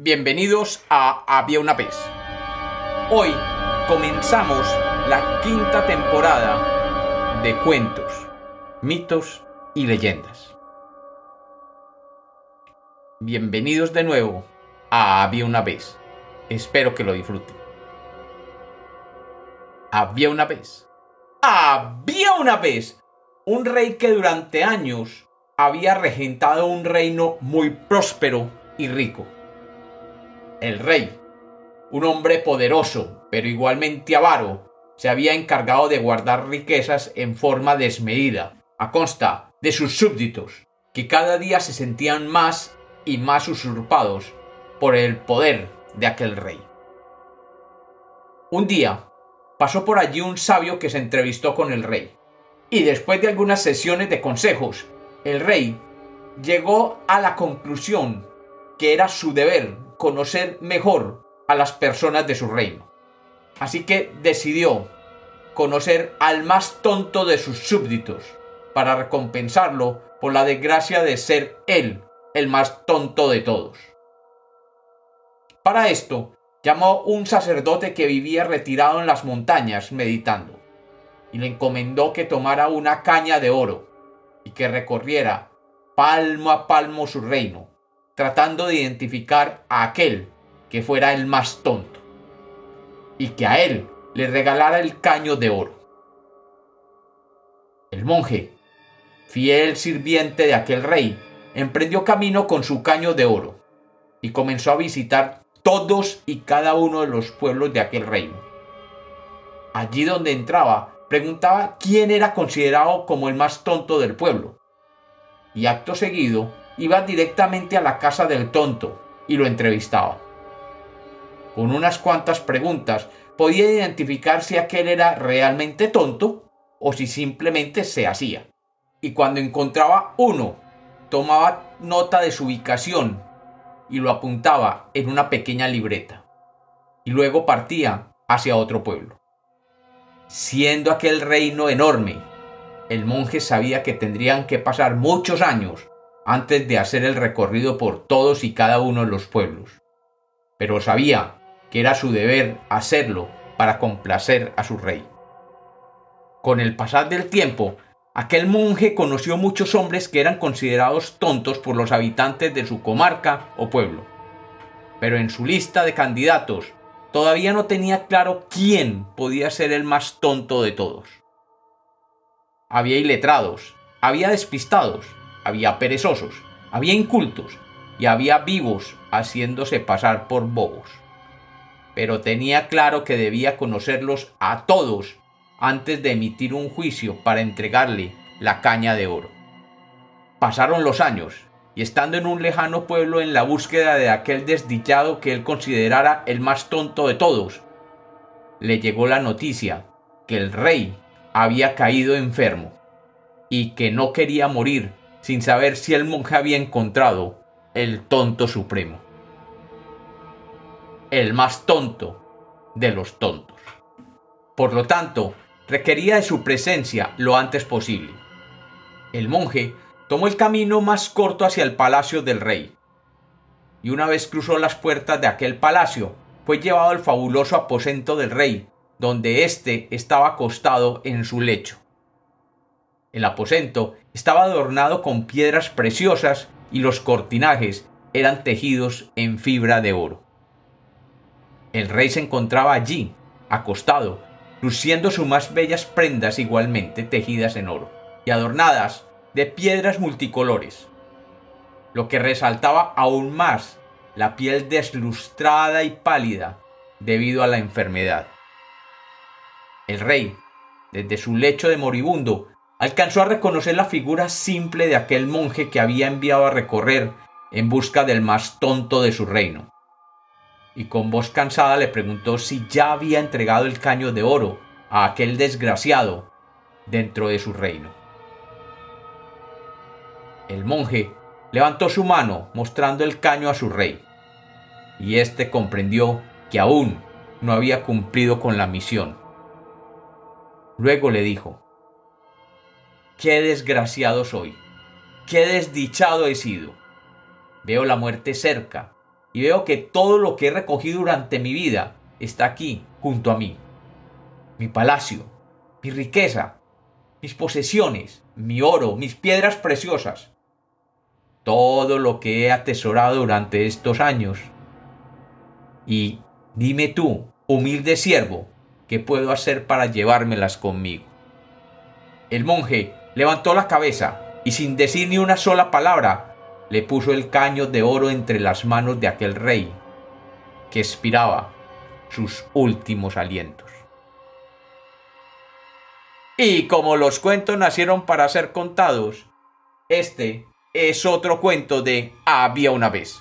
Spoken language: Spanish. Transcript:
Bienvenidos a Había una vez. Hoy comenzamos la quinta temporada de cuentos, mitos y leyendas. Bienvenidos de nuevo a Había una vez. Espero que lo disfruten. Había una vez. Había una vez un rey que durante años había regentado un reino muy próspero y rico el rey, un hombre poderoso, pero igualmente avaro, se había encargado de guardar riquezas en forma desmedida, a consta de sus súbditos, que cada día se sentían más y más usurpados por el poder de aquel rey. Un día pasó por allí un sabio que se entrevistó con el rey, y después de algunas sesiones de consejos, el rey llegó a la conclusión que era su deber conocer mejor a las personas de su reino. Así que decidió conocer al más tonto de sus súbditos para recompensarlo por la desgracia de ser él el más tonto de todos. Para esto, llamó un sacerdote que vivía retirado en las montañas meditando, y le encomendó que tomara una caña de oro y que recorriera palmo a palmo su reino, tratando de identificar a aquel que fuera el más tonto y que a él le regalara el caño de oro. El monje, fiel sirviente de aquel rey, emprendió camino con su caño de oro y comenzó a visitar todos y cada uno de los pueblos de aquel reino. Allí donde entraba, preguntaba quién era considerado como el más tonto del pueblo. Y acto seguido iba directamente a la casa del tonto y lo entrevistaba. Con unas cuantas preguntas podía identificar si aquel era realmente tonto o si simplemente se hacía. Y cuando encontraba uno, tomaba nota de su ubicación y lo apuntaba en una pequeña libreta. Y luego partía hacia otro pueblo. Siendo aquel reino enorme, el monje sabía que tendrían que pasar muchos años antes de hacer el recorrido por todos y cada uno de los pueblos. Pero sabía que era su deber hacerlo para complacer a su rey. Con el pasar del tiempo, aquel monje conoció muchos hombres que eran considerados tontos por los habitantes de su comarca o pueblo. Pero en su lista de candidatos todavía no tenía claro quién podía ser el más tonto de todos. Había iletrados, había despistados, había perezosos, había incultos y había vivos haciéndose pasar por bobos. Pero tenía claro que debía conocerlos a todos antes de emitir un juicio para entregarle la caña de oro. Pasaron los años, y estando en un lejano pueblo en la búsqueda de aquel desdichado que él considerara el más tonto de todos, le llegó la noticia que el rey había caído enfermo y que no quería morir sin saber si el monje había encontrado el tonto supremo. El más tonto de los tontos. Por lo tanto, requería de su presencia lo antes posible. El monje tomó el camino más corto hacia el palacio del rey, y una vez cruzó las puertas de aquel palacio, fue llevado al fabuloso aposento del rey, donde éste estaba acostado en su lecho. El aposento estaba adornado con piedras preciosas y los cortinajes eran tejidos en fibra de oro. El rey se encontraba allí, acostado, luciendo sus más bellas prendas igualmente tejidas en oro y adornadas de piedras multicolores, lo que resaltaba aún más la piel deslustrada y pálida debido a la enfermedad. El rey, desde su lecho de moribundo, alcanzó a reconocer la figura simple de aquel monje que había enviado a recorrer en busca del más tonto de su reino. Y con voz cansada le preguntó si ya había entregado el caño de oro a aquel desgraciado dentro de su reino. El monje levantó su mano mostrando el caño a su rey, y éste comprendió que aún no había cumplido con la misión. Luego le dijo, qué desgraciado soy, qué desdichado he sido. Veo la muerte cerca y veo que todo lo que he recogido durante mi vida está aquí, junto a mí. Mi palacio, mi riqueza, mis posesiones, mi oro, mis piedras preciosas, todo lo que he atesorado durante estos años. Y dime tú, humilde siervo, ¿qué puedo hacer para llevármelas conmigo? El monje levantó la cabeza y sin decir ni una sola palabra, le puso el caño de oro entre las manos de aquel rey, que expiraba sus últimos alientos. Y como los cuentos nacieron para ser contados, este es otro cuento de Había una vez.